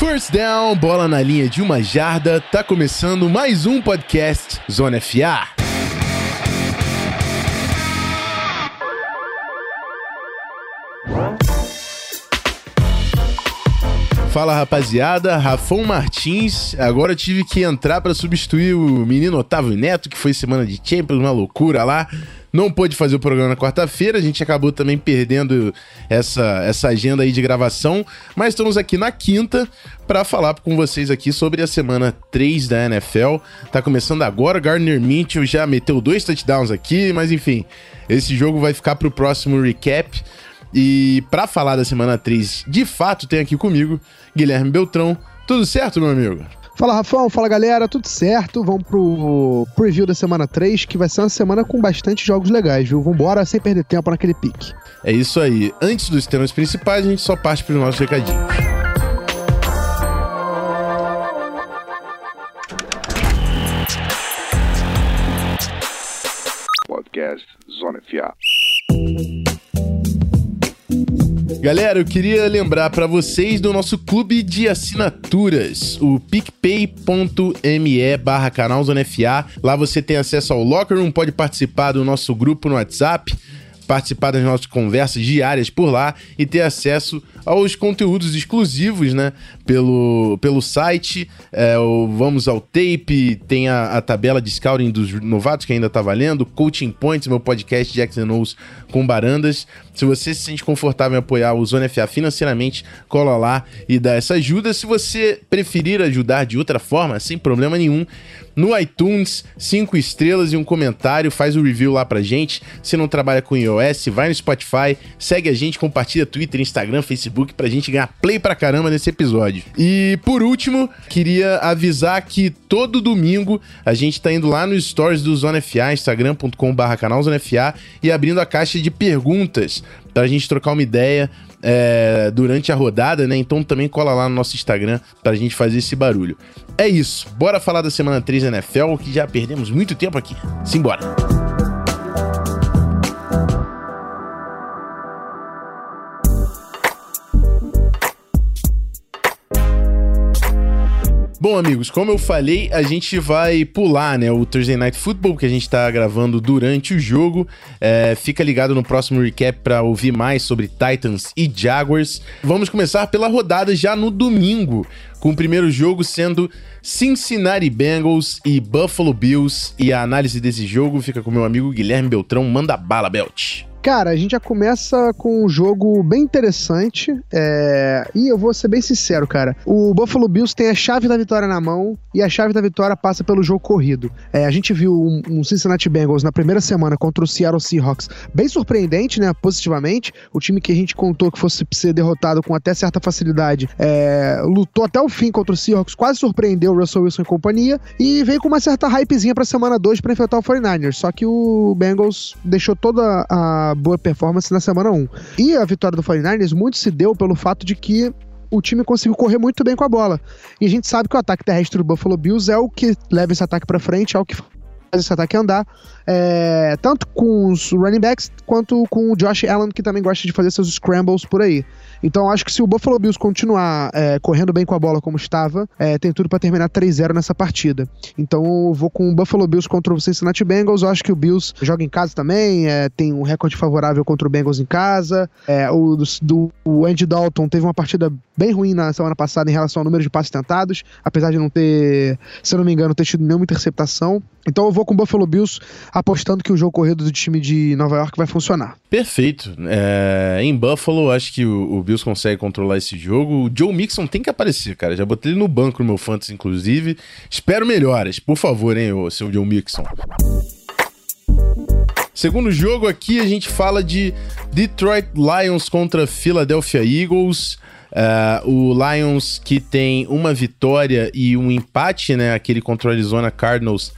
First down, bola na linha de uma jarda, tá começando mais um podcast Zona FA. Fala rapaziada, Rafão Martins. Agora tive que entrar para substituir o menino Otávio Neto, que foi semana de Champions, uma loucura lá. Não pôde fazer o programa na quarta-feira, a gente acabou também perdendo essa, essa agenda aí de gravação, mas estamos aqui na quinta para falar com vocês aqui sobre a semana 3 da NFL. Tá começando agora, Gardner Mitchell já meteu dois touchdowns aqui, mas enfim, esse jogo vai ficar para o próximo recap. E para falar da semana 3, de fato, tem aqui comigo Guilherme Beltrão. Tudo certo, meu amigo? Fala, Rafão. Fala, galera. Tudo certo? Vamos pro preview da semana 3, que vai ser uma semana com bastante jogos legais, viu? Vambora sem perder tempo naquele pique. É isso aí. Antes dos temas principais, a gente só parte para os nossos recadinhos. Podcast Zona FA. Galera, eu queria lembrar para vocês do nosso clube de assinaturas, o picpay.me barra canal Zona FA. Lá você tem acesso ao Locker Room, pode participar do nosso grupo no WhatsApp, participar das nossas conversas diárias por lá e ter acesso aos conteúdos exclusivos, né? Pelo, pelo site, é, Vamos ao Tape, tem a, a, tabela de scouting dos novatos que ainda tá valendo, Coaching Points, meu podcast Jackson Knows com barandas. Se você se sente confortável em apoiar o Zona FA financeiramente, cola lá e dá essa ajuda. Se você preferir ajudar de outra forma, sem problema nenhum, no iTunes, cinco estrelas e um comentário, faz o um review lá pra gente. Se não trabalha com iOS, vai no Spotify, segue a gente, compartilha Twitter, Instagram, Facebook pra gente ganhar play pra caramba nesse episódio. E por último, queria avisar que todo domingo a gente tá indo lá nos stories do Zona FA, instagram.com/barra canal Zona FA e abrindo a caixa de perguntas pra gente trocar uma ideia é, durante a rodada, né? Então também cola lá no nosso Instagram pra gente fazer esse barulho. É isso, bora falar da semana 3 da NFL, que já perdemos muito tempo aqui. Simbora! Bom, amigos, como eu falei, a gente vai pular, né, o Thursday Night Football, que a gente tá gravando durante o jogo. É, fica ligado no próximo recap para ouvir mais sobre Titans e Jaguars. Vamos começar pela rodada já no domingo, com o primeiro jogo sendo Cincinnati Bengals e Buffalo Bills. E a análise desse jogo fica com meu amigo Guilherme Beltrão. Manda bala, Belt. Cara, a gente já começa com um jogo bem interessante. É... E eu vou ser bem sincero, cara. O Buffalo Bills tem a chave da vitória na mão e a chave da vitória passa pelo jogo corrido. É, a gente viu um, um, Cincinnati Bengals na primeira semana contra o Seattle Seahawks bem surpreendente, né? Positivamente. O time que a gente contou que fosse ser derrotado com até certa facilidade é... lutou até o fim contra o Seahawks, quase surpreendeu o Russell Wilson e companhia e veio com uma certa hypezinha pra semana 2 para enfrentar o 49ers. Só que o Bengals deixou toda a boa performance na semana 1. E a vitória do 49ers muito se deu pelo fato de que o time conseguiu correr muito bem com a bola. E a gente sabe que o ataque terrestre do Buffalo Bills é o que leva esse ataque para frente, é o que faz esse ataque andar é, tanto com os running backs quanto com o Josh Allen, que também gosta de fazer seus scrambles por aí. Então acho que se o Buffalo Bills continuar é, correndo bem com a bola como estava, é, tem tudo para terminar 3-0 nessa partida. Então vou com o Buffalo Bills contra o Cincinnati Bengals. Eu acho que o Bills joga em casa também, é, tem um recorde favorável contra o Bengals em casa. É, o, do, o Andy Dalton teve uma partida bem ruim na semana passada em relação ao número de passes tentados, apesar de não ter, se eu não me engano, ter tido nenhuma interceptação. Então eu vou com o Buffalo Bills apostando que o jogo corrido do time de Nova York vai funcionar. Perfeito. É, em Buffalo, acho que o, o, Bills consegue controlar esse jogo. O Joe Mixon tem que aparecer, cara. Já botei ele no banco no meu fantasy, inclusive. Espero melhoras, por favor, hein, seu Joe Mixon. Segundo jogo aqui, a gente fala de Detroit Lions contra Philadelphia Eagles. Uh, o Lions que tem uma vitória e um empate, né? Aquele contra o Arizona Cardinals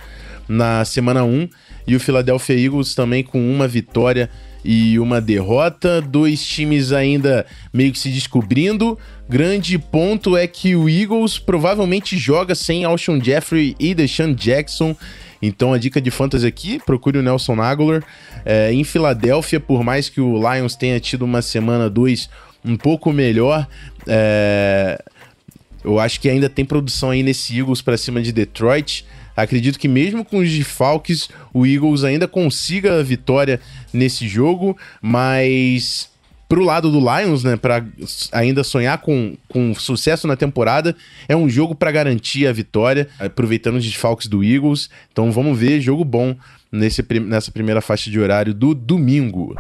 na semana 1 e o Philadelphia Eagles também com uma vitória e uma derrota, dois times ainda meio que se descobrindo. Grande ponto é que o Eagles provavelmente joga sem Alshon Jeffrey e Deshaun Jackson. Então a dica de fantasy aqui, procure o Nelson Aguilar. É, em Filadélfia, por mais que o Lions tenha tido uma semana 2 um pouco melhor, é, Eu acho que ainda tem produção aí nesse Eagles para cima de Detroit. Acredito que mesmo com os desfalques, o Eagles ainda consiga a vitória nesse jogo, mas pro lado do Lions, né, para ainda sonhar com, com sucesso na temporada, é um jogo para garantir a vitória, aproveitando os desfalques do Eagles. Então vamos ver, jogo bom nesse, nessa primeira faixa de horário do domingo.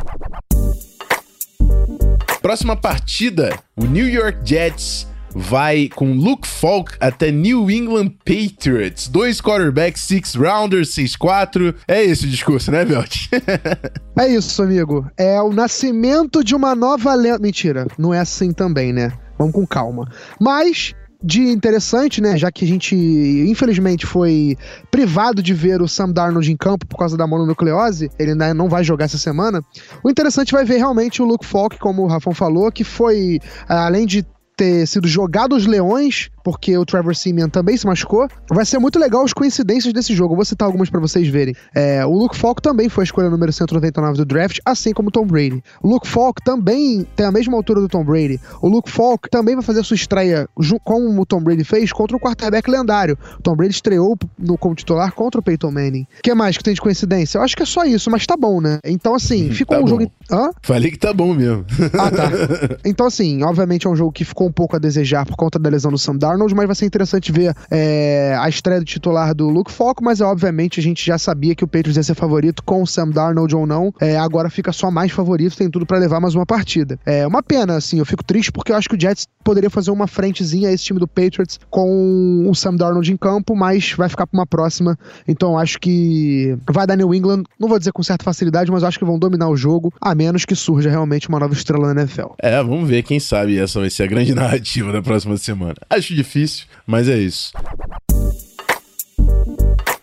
Próxima partida, o New York Jets vai com Luke Falk até New England Patriots. Dois quarterbacks, six rounders, 6-4. É esse o discurso, né, Belt? é isso, amigo. É o nascimento de uma nova lenda. Mentira, não é assim também, né? Vamos com calma. Mas de interessante, né? Já que a gente, infelizmente, foi privado de ver o Sam Darnold em campo por causa da mononucleose, ele ainda não vai jogar essa semana. O interessante vai ver realmente o Luke Falk, como o Rafão falou, que foi, além de ter sido jogado aos leões porque o Trevor Simeon também se machucou. Vai ser muito legal as coincidências desse jogo. Eu vou citar algumas para vocês verem. É, o Luke Falk também foi a escolha número 199 do draft, assim como o Tom Brady. O Luke Falk também tem a mesma altura do Tom Brady. O Luke Falk também vai fazer sua estreia, como o Tom Brady fez, contra o quarterback lendário. O Tom Brady estreou no, como titular contra o Peyton Manning. O que mais que tem de coincidência? Eu acho que é só isso, mas tá bom, né? Então, assim, ficou tá um bom. jogo. Hã? Falei que tá bom mesmo. ah, tá. Então, assim, obviamente é um jogo que ficou um pouco a desejar por conta da lesão do Sam Darnold, mas vai ser interessante ver é, a estreia do titular do Luke Falk, mas obviamente a gente já sabia que o Patriots ia ser favorito com o Sam Darnold ou não. É, agora fica só mais favorito, tem tudo para levar mais uma partida. É uma pena, assim, eu fico triste porque eu acho que o Jets poderia fazer uma frentezinha a esse time do Patriots com o Sam Darnold em campo, mas vai ficar para uma próxima. Então acho que vai dar New England, não vou dizer com certa facilidade, mas acho que vão dominar o jogo, a menos que surja realmente uma nova estrela na NFL. É, vamos ver, quem sabe essa vai ser a grande narrativa da próxima semana. Acho difícil, mas é isso.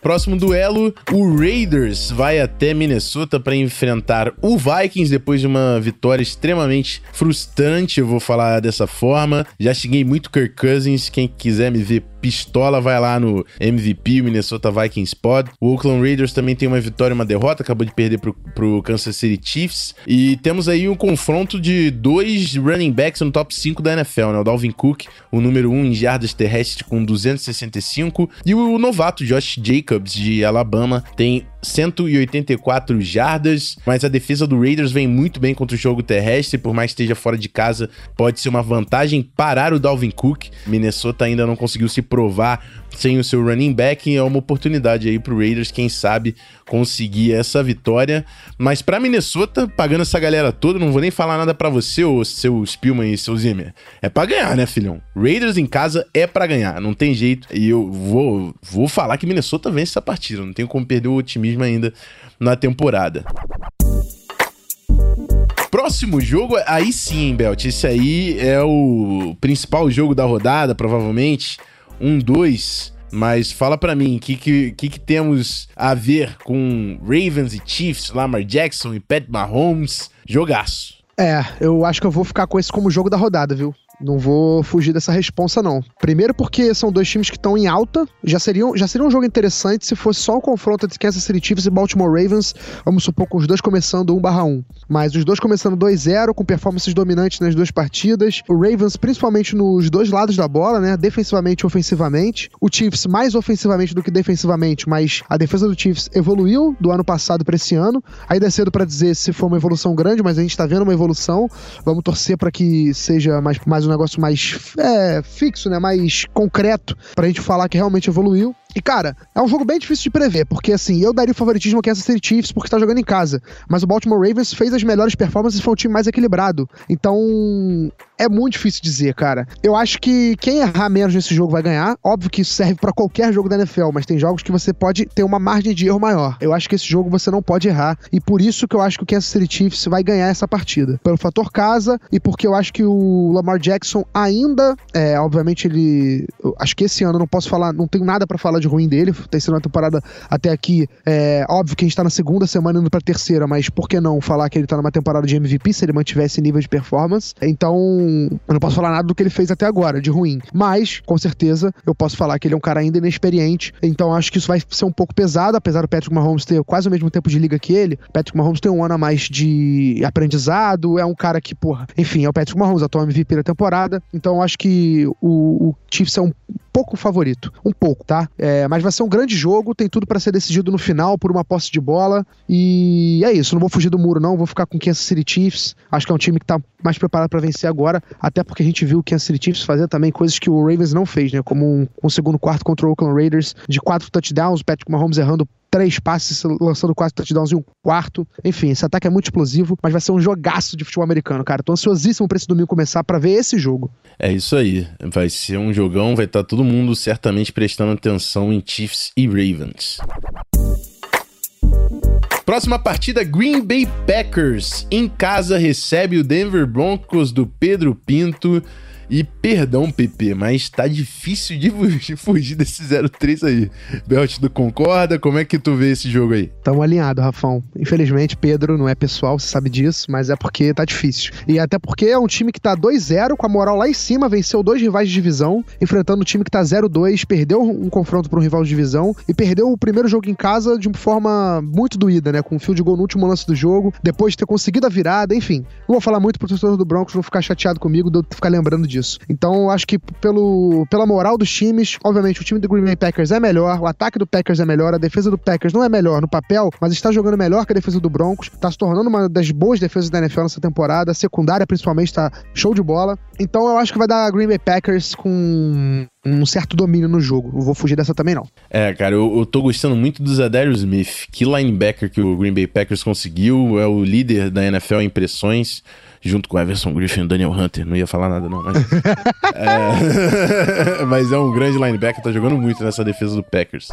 Próximo duelo, o Raiders vai até Minnesota para enfrentar o Vikings depois de uma vitória extremamente frustrante, eu vou falar dessa forma. Já cheguei muito Kirk Cousins, quem quiser me ver pistola, vai lá no MVP, Minnesota Vikings Pod. O Oakland Raiders também tem uma vitória e uma derrota, acabou de perder pro, pro Kansas City Chiefs. E temos aí um confronto de dois running backs no top 5 da NFL, né? O Dalvin Cook, o número 1 em jardas terrestres com 265, e o novato Josh Jacobs de Alabama tem 184 jardas, mas a defesa do Raiders vem muito bem contra o jogo terrestre, por mais que esteja fora de casa, pode ser uma vantagem parar o Dalvin Cook. Minnesota ainda não conseguiu se provar sem o seu running back, é uma oportunidade aí pro Raiders, quem sabe, conseguir essa vitória. Mas para Minnesota, pagando essa galera toda, não vou nem falar nada para você, ou seu Spielman e seu Zimmer. É para ganhar, né, filhão? Raiders em casa é para ganhar, não tem jeito. E eu vou, vou falar que Minnesota vence essa partida, não tenho como perder o otimismo ainda na temporada. Próximo jogo, aí sim, Belt. Esse aí é o principal jogo da rodada, provavelmente um 2, mas fala para mim, o que, que, que, que temos a ver com Ravens e Chiefs, Lamar Jackson e Pat Mahomes? Jogaço. É, eu acho que eu vou ficar com esse como jogo da rodada, viu? Não vou fugir dessa responsa, não. Primeiro porque são dois times que estão em alta. Já, seriam, já seria um jogo interessante se fosse só um confronto entre Kansas City Chiefs e Baltimore Ravens. Vamos supor com os dois começando 1 barra 1. Mas os dois começando 2-0, com performances dominantes nas duas partidas. O Ravens, principalmente nos dois lados da bola, né? Defensivamente e ofensivamente. O Chiefs mais ofensivamente do que defensivamente, mas a defesa do Chiefs evoluiu do ano passado para esse ano. Ainda é cedo para dizer se foi uma evolução grande, mas a gente tá vendo uma evolução. Vamos torcer para que seja mais, mais um negócio mais é, fixo, né? Mais concreto pra gente falar que realmente evoluiu. E, cara, é um jogo bem difícil de prever, porque, assim, eu daria o favoritismo a Kansas City Chiefs porque tá jogando em casa. Mas o Baltimore Ravens fez as melhores performances e foi um time mais equilibrado. Então, é muito difícil dizer, cara. Eu acho que quem errar menos nesse jogo vai ganhar. Óbvio que isso serve para qualquer jogo da NFL, mas tem jogos que você pode ter uma margem de erro maior. Eu acho que esse jogo você não pode errar. E por isso que eu acho que o Kansas City Chiefs vai ganhar essa partida. Pelo fator casa e porque eu acho que o Lamar Jackson ainda, é, obviamente ele. acho que esse ano eu não posso falar, não tenho nada para falar de ruim dele. Tem sido uma temporada até aqui. É, óbvio que a gente tá na segunda semana indo pra terceira, mas por que não falar que ele tá numa temporada de MVP se ele mantiver esse nível de performance? Então, eu não posso falar nada do que ele fez até agora, de ruim. Mas, com certeza, eu posso falar que ele é um cara ainda inexperiente. Então, acho que isso vai ser um pouco pesado, apesar do Patrick Mahomes ter quase o mesmo tempo de liga que ele. Patrick Mahomes tem um ano a mais de aprendizado. É um cara que, porra, enfim, é o Patrick Mahomes, atual MVP da temporada. Então, acho que o, o Chiefs é um pouco favorito. Um pouco, tá? É, mas vai ser um grande jogo, tem tudo para ser decidido no final por uma posse de bola. E é isso, não vou fugir do muro, não. Vou ficar com o Kansas City Chiefs. Acho que é um time que tá mais preparado para vencer agora, até porque a gente viu o Kansas City Chiefs fazer também coisas que o Ravens não fez, né? Como um, um segundo quarto contra o Oakland Raiders de quatro touchdowns, o Patrick Mahomes errando três passes, lançando quase touchdowns em um quarto. Enfim, esse ataque é muito explosivo, mas vai ser um jogaço de futebol americano, cara. Tô ansiosíssimo pra esse domingo começar para ver esse jogo. É isso aí. Vai ser um jogão, vai estar tá todo mundo certamente prestando atenção em Chiefs e Ravens. Próxima partida, Green Bay Packers em casa recebe o Denver Broncos do Pedro Pinto. E perdão, PP, mas tá difícil de fugir desse 0-3 aí. Belt, tu concorda? Como é que tu vê esse jogo aí? Tamo alinhado, Rafão. Infelizmente, Pedro, não é pessoal, você sabe disso, mas é porque tá difícil. E até porque é um time que tá 2-0, com a moral lá em cima, venceu dois rivais de divisão, enfrentando um time que tá 0-2, perdeu um confronto para um rival de divisão e perdeu o primeiro jogo em casa de uma forma muito doída, né? Com um fio de gol no último lance do jogo, depois de ter conseguido a virada, enfim. Não vou falar muito pro torcedor do Broncos, não ficar chateado comigo de eu ficar lembrando disso disso. Então, acho que pelo, pela moral dos times, obviamente o time do Green Bay Packers é melhor, o ataque do Packers é melhor, a defesa do Packers não é melhor no papel, mas está jogando melhor que a defesa do Broncos, está se tornando uma das boas defesas da NFL nessa temporada, a secundária principalmente está show de bola. Então, eu acho que vai dar Green Bay Packers com um certo domínio no jogo. Não vou fugir dessa também, não. É, cara, eu, eu tô gostando muito do Zadarius Smith. Que linebacker que o Green Bay Packers conseguiu. É o líder da NFL em impressões junto com Everson Griffin e Daniel Hunter. Não ia falar nada, não, mas. é... mas é um grande linebacker, tá jogando muito nessa defesa do Packers.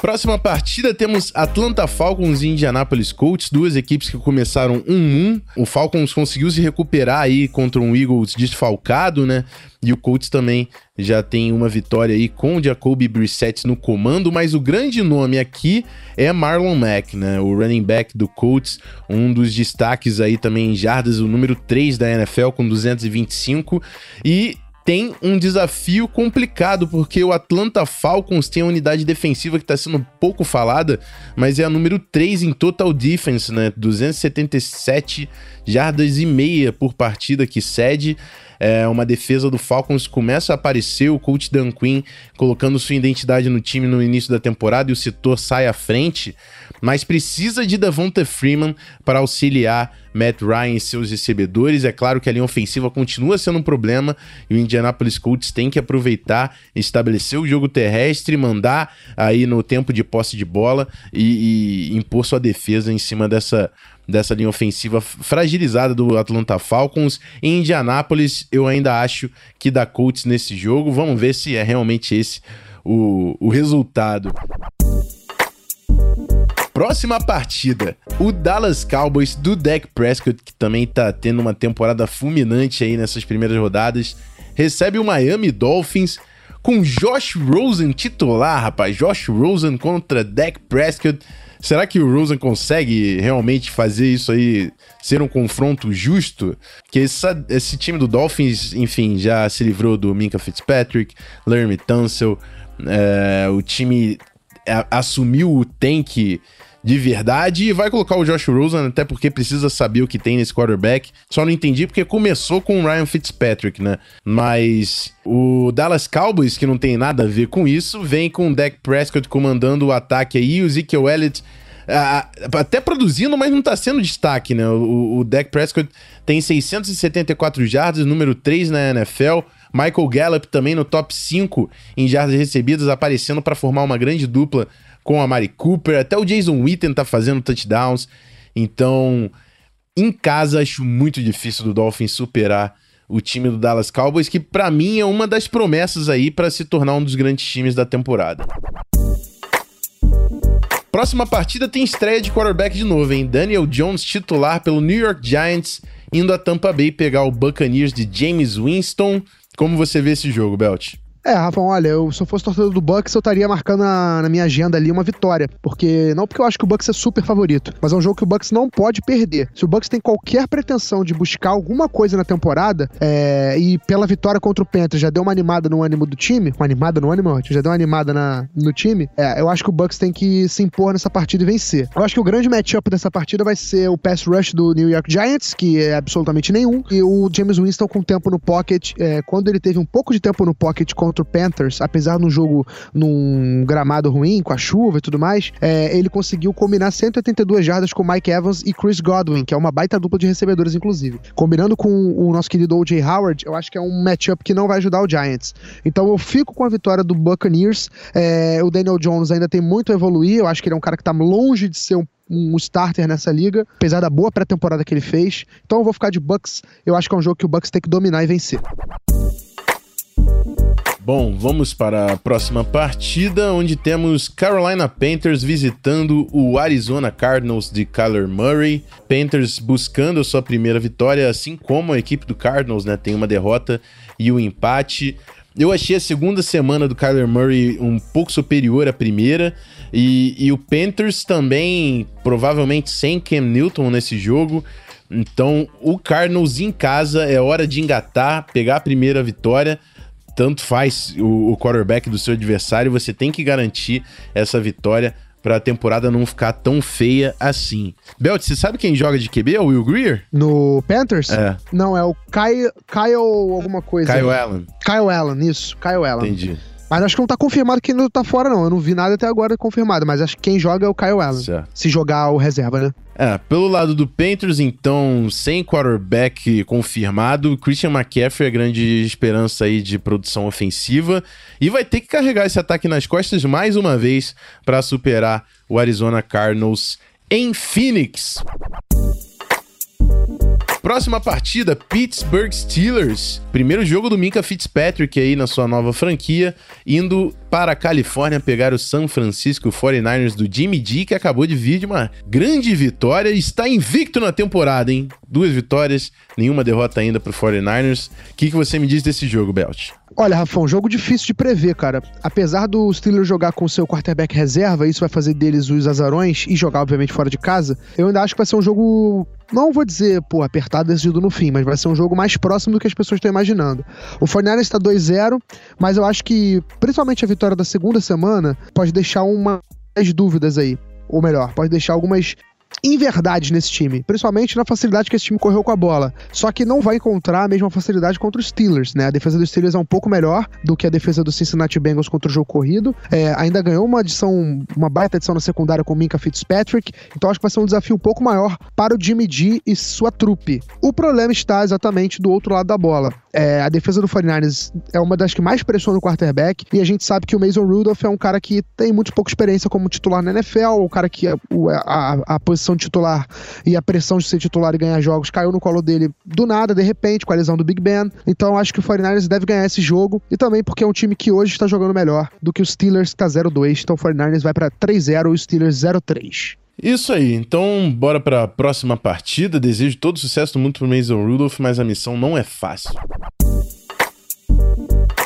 Próxima partida temos Atlanta Falcons e Indianapolis Colts, duas equipes que começaram 1-1. O Falcons conseguiu se recuperar aí contra um Eagles desfalcado, né? E o Colts também já tem uma vitória aí com o Jacoby Brissett no comando, mas o grande nome aqui é Marlon Mack, né? O running back do Colts, um dos destaques aí também em jardas, o número 3 da NFL com 225 e tem um desafio complicado, porque o Atlanta Falcons tem a unidade defensiva que está sendo pouco falada, mas é a número 3 em total defense, né? 277 jardas e meia por partida que cede. É uma defesa do Falcons começa a aparecer, o coach Dan Quinn colocando sua identidade no time no início da temporada e o setor sai à frente mas precisa de Davonta Freeman para auxiliar Matt Ryan e seus recebedores. É claro que a linha ofensiva continua sendo um problema e o Indianapolis Colts tem que aproveitar, estabelecer o jogo terrestre, mandar aí no tempo de posse de bola e, e impor sua defesa em cima dessa dessa linha ofensiva fragilizada do Atlanta Falcons. Em Indianápolis, eu ainda acho que dá Colts nesse jogo. Vamos ver se é realmente esse o, o resultado. Próxima partida, o Dallas Cowboys do Dak Prescott, que também tá tendo uma temporada fulminante aí nessas primeiras rodadas, recebe o Miami Dolphins com Josh Rosen titular, rapaz. Josh Rosen contra Dak Prescott. Será que o Rosen consegue realmente fazer isso aí ser um confronto justo? Que essa, esse time do Dolphins, enfim, já se livrou do Minka Fitzpatrick, Lermy Tunsil, é, o time assumiu o tank de verdade e vai colocar o Josh Rosen, até porque precisa saber o que tem nesse quarterback. Só não entendi porque começou com o Ryan Fitzpatrick, né? Mas o Dallas Cowboys, que não tem nada a ver com isso, vem com o Dak Prescott comandando o ataque aí, o Ezekiel Elliott até produzindo, mas não tá sendo destaque, né? O, o Dak Prescott tem 674 jardas, número 3 na NFL. Michael Gallup também no top 5 em jardas recebidas, aparecendo para formar uma grande dupla com a Mari Cooper, até o Jason Witten tá fazendo touchdowns. Então, em casa, acho muito difícil do Dolphins superar o time do Dallas Cowboys, que para mim é uma das promessas aí para se tornar um dos grandes times da temporada. Próxima partida tem estreia de quarterback de novo, hein? Daniel Jones titular pelo New York Giants, indo a Tampa Bay pegar o Buccaneers de James Winston. Como você vê esse jogo, Belt? É, Rafa, olha, eu, se eu fosse torcedor do Bucks, eu estaria marcando na, na, minha agenda ali uma vitória. Porque, não porque eu acho que o Bucks é super favorito, mas é um jogo que o Bucks não pode perder. Se o Bucks tem qualquer pretensão de buscar alguma coisa na temporada, é, e pela vitória contra o Panthers já deu uma animada no ânimo do time, uma animada no ânimo, já deu uma animada na, no time, é, eu acho que o Bucks tem que se impor nessa partida e vencer. Eu acho que o grande matchup dessa partida vai ser o pass rush do New York Giants, que é absolutamente nenhum, e o James Winston com tempo no pocket. É, quando ele teve um pouco de tempo no pocket contra o Panthers, apesar no jogo num gramado ruim, com a chuva e tudo mais, é, ele conseguiu combinar 182 jardas com Mike Evans e Chris Godwin, que é uma baita dupla de recebedores, inclusive. Combinando com o nosso querido O.J. Howard, eu acho que é um matchup que não vai ajudar o Giants. Então eu fico com a vitória do Buccaneers. É, o Daniel Jones ainda tem muito a evoluir, eu acho que ele é um cara que tá longe de ser um um starter nessa liga, apesar da boa pré-temporada que ele fez. Então eu vou ficar de Bucks. Eu acho que é um jogo que o Bucks tem que dominar e vencer. Bom, vamos para a próxima partida, onde temos Carolina Panthers visitando o Arizona Cardinals de Kyler Murray. Panthers buscando a sua primeira vitória, assim como a equipe do Cardinals, né? Tem uma derrota e um empate. Eu achei a segunda semana do Kyler Murray um pouco superior à primeira. E, e o Panthers também, provavelmente sem Cam Newton nesse jogo. Então, o Cardinals em casa é hora de engatar, pegar a primeira vitória tanto faz o, o quarterback do seu adversário, você tem que garantir essa vitória para a temporada não ficar tão feia assim. Belt, você sabe quem joga de QB? É o Will Greer? No Panthers? É. Não, é o Kyle, Kyle alguma coisa. Kyle Allen. Kyle Allen, isso. Kyle Allen. Entendi. Mas acho que não tá confirmado que não tá fora, não. Eu não vi nada até agora confirmado, mas acho que quem joga é o Kyle Allen. Certo. Se jogar o reserva, né? É, pelo lado do Panthers, então, sem quarterback confirmado, Christian McCaffrey é grande esperança aí de produção ofensiva e vai ter que carregar esse ataque nas costas mais uma vez para superar o Arizona Cardinals em Phoenix. Próxima partida, Pittsburgh Steelers. Primeiro jogo do Minka Fitzpatrick aí na sua nova franquia, indo para a Califórnia pegar o San Francisco 49ers do Jimmy G, que acabou de vir de uma grande vitória e está invicto na temporada, hein? Duas vitórias, nenhuma derrota ainda para o 49ers. O que, que você me diz desse jogo, Belt? Olha, Rafão, jogo difícil de prever, cara. Apesar do Steelers jogar com seu quarterback reserva, isso vai fazer deles os azarões e jogar, obviamente, fora de casa, eu ainda acho que vai ser um jogo não vou dizer, pô, apertado decidido no fim, mas vai ser um jogo mais próximo do que as pessoas estão imaginando. O Fortnite está 2-0, mas eu acho que, principalmente a vitória da segunda semana, pode deixar umas dúvidas aí. Ou melhor, pode deixar algumas inverdades nesse time, principalmente na facilidade que esse time correu com a bola. Só que não vai encontrar a mesma facilidade contra os Steelers, né? A defesa dos Steelers é um pouco melhor do que a defesa do Cincinnati Bengals contra o jogo corrido. É, ainda ganhou uma adição, uma baita adição na secundária com Minka Fitzpatrick, então acho que vai ser um desafio um pouco maior para o Jimmy G e sua trupe. O problema está exatamente do outro lado da bola. É, a defesa do 49ers é uma das que mais pressiona o quarterback e a gente sabe que o Mason Rudolph é um cara que tem muito pouca experiência como titular na NFL, o cara que a, a, a posição titular e a pressão de ser titular e ganhar jogos caiu no colo dele do nada, de repente, com a lesão do Big Ben. Então acho que o 49ers deve ganhar esse jogo e também porque é um time que hoje está jogando melhor do que o Steelers que está 0-2. Então o 49ers vai para 3-0 e o Steelers 0-3. Isso aí, então bora para a próxima partida. Desejo todo sucesso do mundo pro Mason Rudolph, mas a missão não é fácil.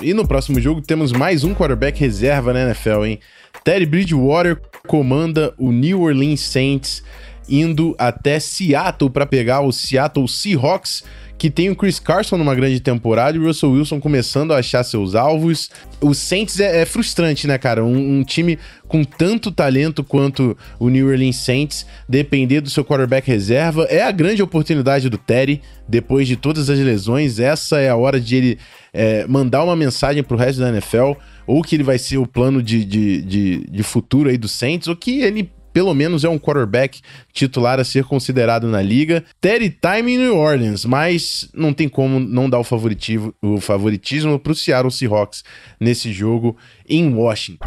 E no próximo jogo temos mais um quarterback reserva na NFL, hein? Teddy Bridgewater comanda o New Orleans Saints indo até Seattle para pegar o Seattle Seahawks que tem o Chris Carson numa grande temporada e o Russell Wilson começando a achar seus alvos. O Saints é, é frustrante, né, cara? Um, um, time com tanto talento quanto o New Orleans Saints, depender do seu quarterback reserva, é a grande oportunidade do Terry, depois de todas as lesões. Essa é a hora de ele é, mandar uma mensagem pro resto da NFL, ou que ele vai ser o plano de, de, de, de futuro aí do Saints, ou que ele pelo menos é um quarterback titular a ser considerado na liga. Terry time em New Orleans, mas não tem como não dar o favoritismo, o favoritismo Seattle Seahawks nesse jogo em Washington.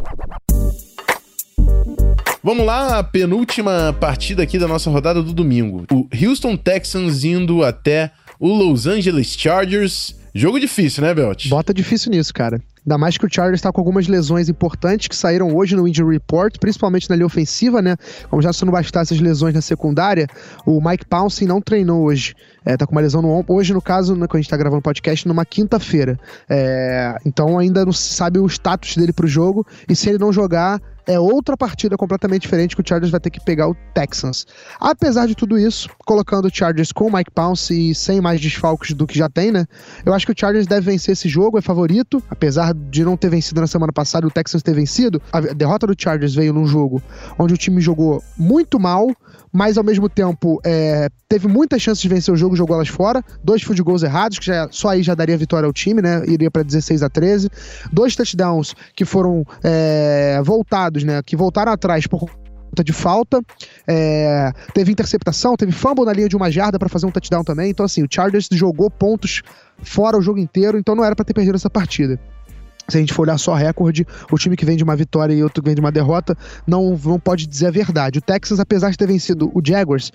Vamos lá, a penúltima partida aqui da nossa rodada do domingo. O Houston Texans indo até o Los Angeles Chargers. Jogo difícil, né, Belt? Bota difícil nisso, cara. Ainda mais que o Chargers está com algumas lesões importantes que saíram hoje no Injury Report, principalmente na linha ofensiva, né? Como já se não bastasse as lesões na secundária, o Mike Pouncey não treinou hoje. É, tá com uma lesão no ombro. Hoje, no caso, né, quando a gente tá gravando o podcast, numa quinta-feira. É, então ainda não se sabe o status dele pro jogo. E se ele não jogar, é outra partida completamente diferente que o Chargers vai ter que pegar o Texans. Apesar de tudo isso, colocando o Chargers com o Mike Pounce e sem mais desfalques do que já tem, né? Eu acho que o Chargers deve vencer esse jogo, é favorito, apesar de não ter vencido na semana passada o Texans ter vencido. A derrota do Chargers veio num jogo onde o time jogou muito mal, mas ao mesmo tempo é, teve muitas chances de vencer o jogo, jogou elas fora. Dois field goals errados, que já, só aí já daria vitória ao time, né? Iria para 16 a 13. Dois touchdowns que foram é, voltados, né? Que voltaram atrás por conta de falta. É, teve interceptação, teve fumble na linha de uma jarda para fazer um touchdown também. Então, assim, o Chargers jogou pontos fora o jogo inteiro, então não era para ter perdido essa partida se a gente for olhar só recorde, o time que vem de uma vitória e outro que vem de uma derrota não, não pode dizer a verdade. O Texas, apesar de ter vencido o Jaguars,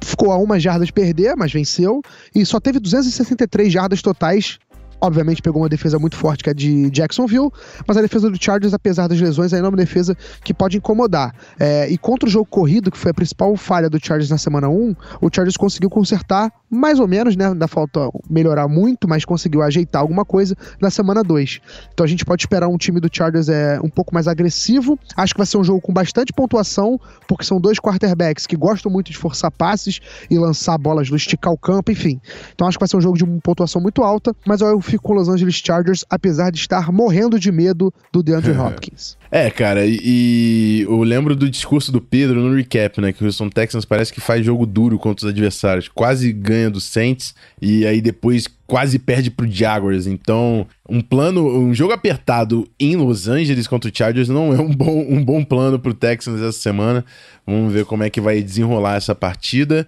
ficou a uma jardas de perder, mas venceu, e só teve 263 jardas totais Obviamente pegou uma defesa muito forte que é de Jacksonville, mas a defesa do Chargers, apesar das lesões, ainda é uma defesa que pode incomodar. É, e contra o jogo corrido, que foi a principal falha do Chargers na semana 1, o Chargers conseguiu consertar mais ou menos, né? Ainda falta melhorar muito, mas conseguiu ajeitar alguma coisa na semana 2. Então a gente pode esperar um time do Chargers é, um pouco mais agressivo. Acho que vai ser um jogo com bastante pontuação, porque são dois quarterbacks que gostam muito de forçar passes e lançar bolas esticar o campo, enfim. Então acho que vai ser um jogo de pontuação muito alta, mas eu com Los Angeles Chargers, apesar de estar morrendo de medo do DeAndre Hopkins. É, cara, e, e, eu lembro do discurso do Pedro no recap, né? Que o Houston Texans parece que faz jogo duro contra os adversários. Quase ganha do Saints e aí depois quase perde pro Jaguars. Então, um plano, um jogo apertado em Los Angeles contra o Chargers não é um bom, um bom plano pro Texans essa semana. Vamos ver como é que vai desenrolar essa partida.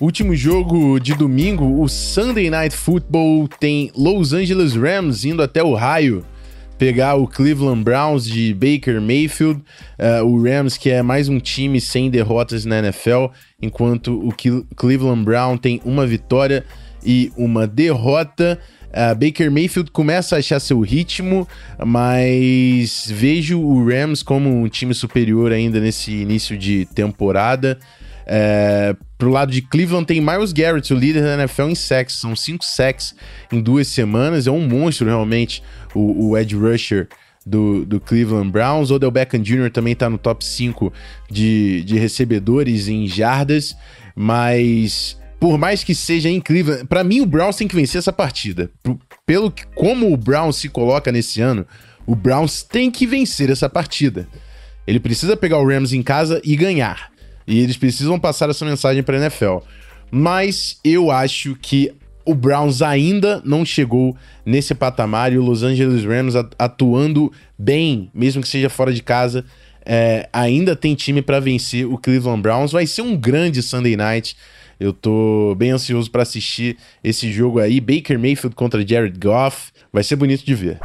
Último jogo de domingo, o Sunday Night Football tem Los Angeles Rams indo até o raio pegar o Cleveland Browns de Baker Mayfield, uh, o Rams que é mais um time sem derrotas na NFL, enquanto o Cleveland Brown tem uma vitória e uma derrota. Uh, Baker Mayfield começa a achar seu ritmo, mas vejo o Rams como um time superior ainda nesse início de temporada. É, pro lado de Cleveland tem Miles Garrett, o líder da NFL em sacks. São cinco sacks em duas semanas. É um monstro realmente o, o Ed Rusher do, do Cleveland Browns. Odell Beckham Jr. também está no top 5 de, de recebedores em jardas. Mas por mais que seja Cleveland, para mim o Browns tem que vencer essa partida. Pelo que, como o Browns se coloca nesse ano, o Browns tem que vencer essa partida. Ele precisa pegar o Rams em casa e ganhar. E eles precisam passar essa mensagem para a NFL. Mas eu acho que o Browns ainda não chegou nesse patamar e o Los Angeles Rams atuando bem, mesmo que seja fora de casa, é, ainda tem time para vencer o Cleveland Browns. Vai ser um grande Sunday Night. Eu tô bem ansioso para assistir esse jogo aí. Baker Mayfield contra Jared Goff. Vai ser bonito de ver.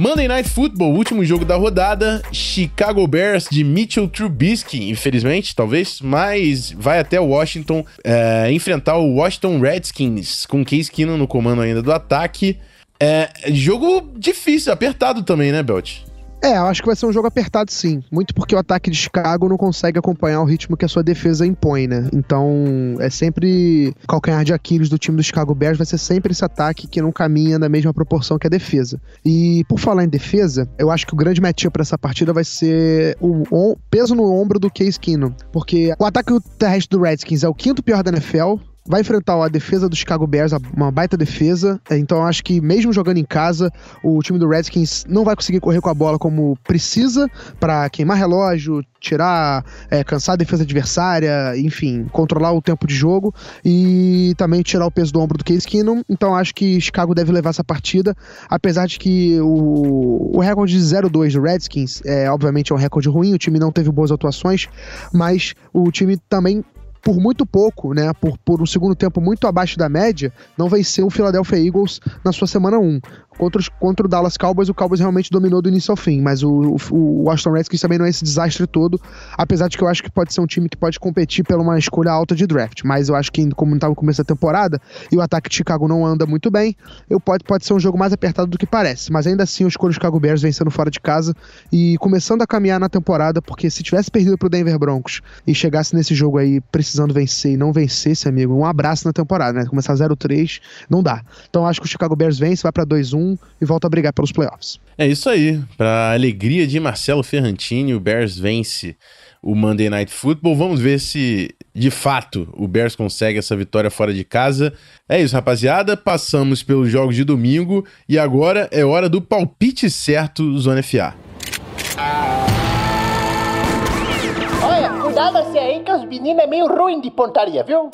Monday Night Football, último jogo da rodada. Chicago Bears de Mitchell Trubisky, infelizmente, talvez, mas vai até Washington é, enfrentar o Washington Redskins, com Case Keenum no comando ainda do ataque. É, jogo difícil, apertado também, né, Belt? É, eu acho que vai ser um jogo apertado sim. Muito porque o ataque de Chicago não consegue acompanhar o ritmo que a sua defesa impõe, né? Então, é sempre calcanhar de Aquiles do time do Chicago Bears, vai ser sempre esse ataque que não caminha na mesma proporção que a defesa. E por falar em defesa, eu acho que o grande matchup para essa partida vai ser o peso no ombro do Case Keenum. Porque o ataque terrestre do Redskins é o quinto pior da NFL, vai enfrentar a defesa do Chicago Bears, uma baita defesa. É, então acho que mesmo jogando em casa, o time do Redskins não vai conseguir correr com a bola como precisa para queimar relógio, tirar, é, cansar a defesa adversária, enfim, controlar o tempo de jogo e também tirar o peso do ombro do Case Keenum. Então acho que Chicago deve levar essa partida, apesar de que o, o recorde de 0-2 do Redskins é obviamente é um recorde ruim, o time não teve boas atuações, mas o time também por muito pouco, né, por, por um segundo tempo muito abaixo da média, não venceu o Philadelphia Eagles na sua semana 1. Contra, os, contra o Dallas Cowboys, o Cowboys realmente dominou do início ao fim, mas o, o, o Washington Redskins também não é esse desastre todo, apesar de que eu acho que pode ser um time que pode competir pela uma escolha alta de draft, mas eu acho que como estava no começo da temporada e o ataque de Chicago não anda muito bem, eu pode, pode ser um jogo mais apertado do que parece, mas ainda assim eu escolho o Chicago Bears vencendo fora de casa e começando a caminhar na temporada, porque se tivesse perdido pro Denver Broncos e chegasse nesse jogo aí precisando vencer e não vencesse, amigo, um abraço na temporada, né? Começar 0-3, não dá. Então acho que o Chicago Bears vence, vai para 2-1 e volta a brigar pelos playoffs. É isso aí. Para alegria de Marcelo Ferrantini, o Bears vence o Monday Night Football. Vamos ver se de fato o Bears consegue essa vitória fora de casa. É isso, rapaziada. Passamos pelos jogos de domingo e agora é hora do palpite certo Zona FA. Olha, cuidado assim aí que os meninos é meio ruim de pontaria, viu?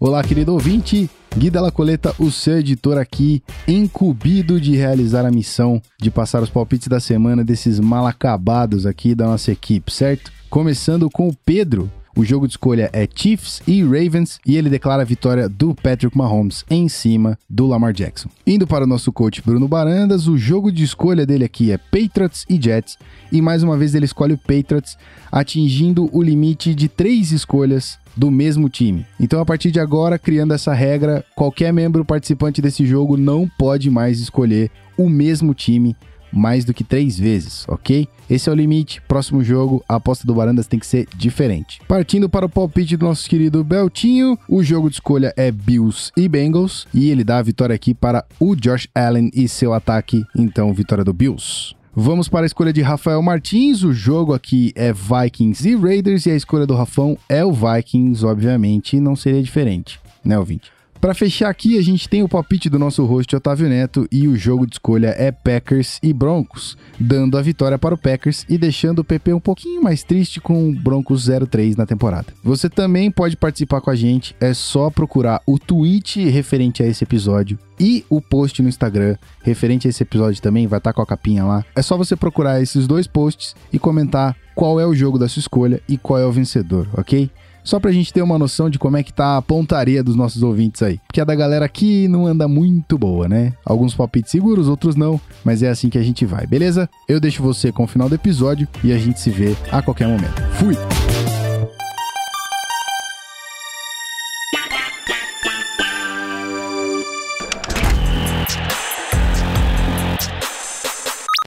Olá, querido ouvinte. Gui Della Coleta, o seu editor aqui, incumbido de realizar a missão de passar os palpites da semana desses mal acabados aqui da nossa equipe, certo? Começando com o Pedro. O jogo de escolha é Chiefs e Ravens e ele declara a vitória do Patrick Mahomes em cima do Lamar Jackson. Indo para o nosso coach Bruno Barandas, o jogo de escolha dele aqui é Patriots e Jets e mais uma vez ele escolhe o Patriots, atingindo o limite de três escolhas do mesmo time. Então, a partir de agora, criando essa regra, qualquer membro participante desse jogo não pode mais escolher o mesmo time mais do que três vezes, ok? Esse é o limite. Próximo jogo, a aposta do Barandas tem que ser diferente. Partindo para o palpite do nosso querido Beltinho, o jogo de escolha é Bills e Bengals e ele dá a vitória aqui para o Josh Allen e seu ataque. Então, vitória do Bills. Vamos para a escolha de Rafael Martins. O jogo aqui é Vikings e Raiders e a escolha do Rafão é o Vikings, obviamente, não seria diferente, né, ouvinte? Para fechar aqui, a gente tem o palpite do nosso host Otávio Neto e o jogo de escolha é Packers e Broncos, dando a vitória para o Packers e deixando o PP um pouquinho mais triste com o Broncos 03 na temporada. Você também pode participar com a gente, é só procurar o tweet referente a esse episódio e o post no Instagram referente a esse episódio também, vai estar tá com a capinha lá. É só você procurar esses dois posts e comentar qual é o jogo da sua escolha e qual é o vencedor, ok? Só pra gente ter uma noção de como é que tá a pontaria dos nossos ouvintes aí. Porque a da galera aqui não anda muito boa, né? Alguns palpites seguros, outros não, mas é assim que a gente vai, beleza? Eu deixo você com o final do episódio e a gente se vê a qualquer momento. Fui!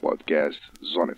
Podcast Zona.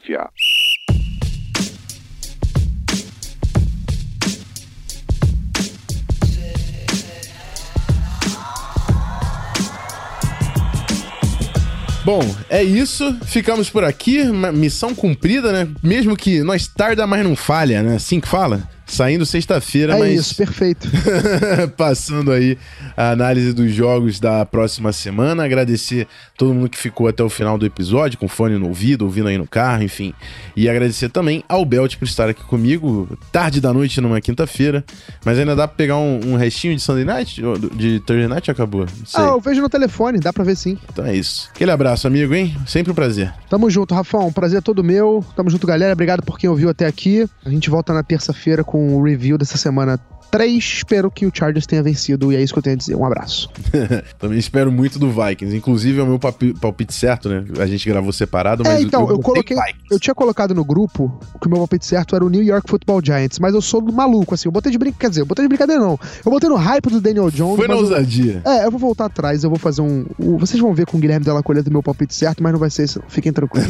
Bom, é isso. Ficamos por aqui. Missão cumprida, né? Mesmo que nós tarda, mas não falha, né? Assim que fala. Saindo sexta-feira, é mas. É isso, perfeito. Passando aí a análise dos jogos da próxima semana. Agradecer todo mundo que ficou até o final do episódio, com fone no ouvido, ouvindo aí no carro, enfim. E agradecer também ao Belt por estar aqui comigo, tarde da noite numa quinta-feira. Mas ainda dá pra pegar um, um, restinho de Sunday Night? De Thursday Night acabou? Ah, eu vejo no telefone, dá pra ver sim. Então é isso. Aquele abraço, amigo, hein? Sempre um prazer. Tamo junto, Rafão. Prazer é todo meu. Tamo junto, galera. Obrigado por quem ouviu até aqui. A gente volta na terça-feira com o review dessa semana 3. Espero que o Chargers tenha vencido e é isso que eu tenho a dizer. Um abraço. Também espero muito do Vikings. Inclusive é o meu palpite certo, né? A gente gravou separado, mas é, então, eu, eu coloquei. Eu tinha colocado no grupo que o meu palpite certo era o New York Football Giants, mas eu sou maluco, assim. Eu botei de brincadeira. Quer dizer, eu botei de brincadeira, não. Eu botei no hype do Daniel Jones. Foi na ousadia. Eu, é, eu vou voltar atrás, eu vou fazer um. um vocês vão ver com o Guilherme Della Coleta do meu palpite certo, mas não vai ser isso. Fiquem tranquilos.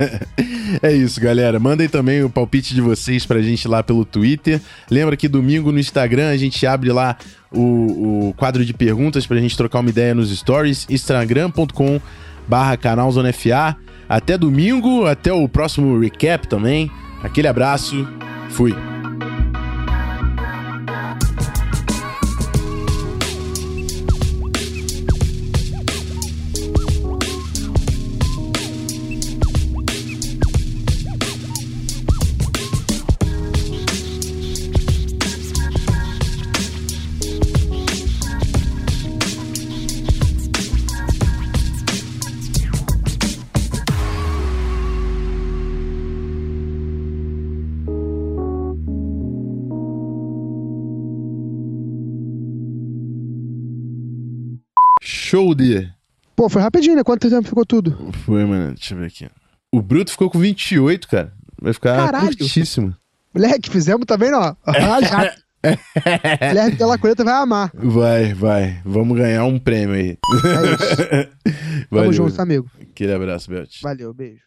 é isso, galera. Mandem também o palpite de vocês pra gente lá pelo Twitter. Lembra que domingo no Instagram a gente abre lá o, o quadro de perguntas pra gente trocar uma ideia nos stories, instagram.com barra canalzonefa. Até domingo, até o próximo recap também. Aquele abraço, fui. Show de Pô, foi rapidinho, né? Quanto tempo ficou tudo? Foi, mano. Deixa eu ver aqui. O Bruto ficou com 28, cara. Vai ficar Caralho. curtíssimo. Moleque, fizemos também, ó. Já. Guilherme Della Coleta vai amar. Vai, vai. Vamos ganhar um prêmio aí. É isso. Tamo Valeu. junto, amigo. Aquele abraço, Belt. Valeu, beijo.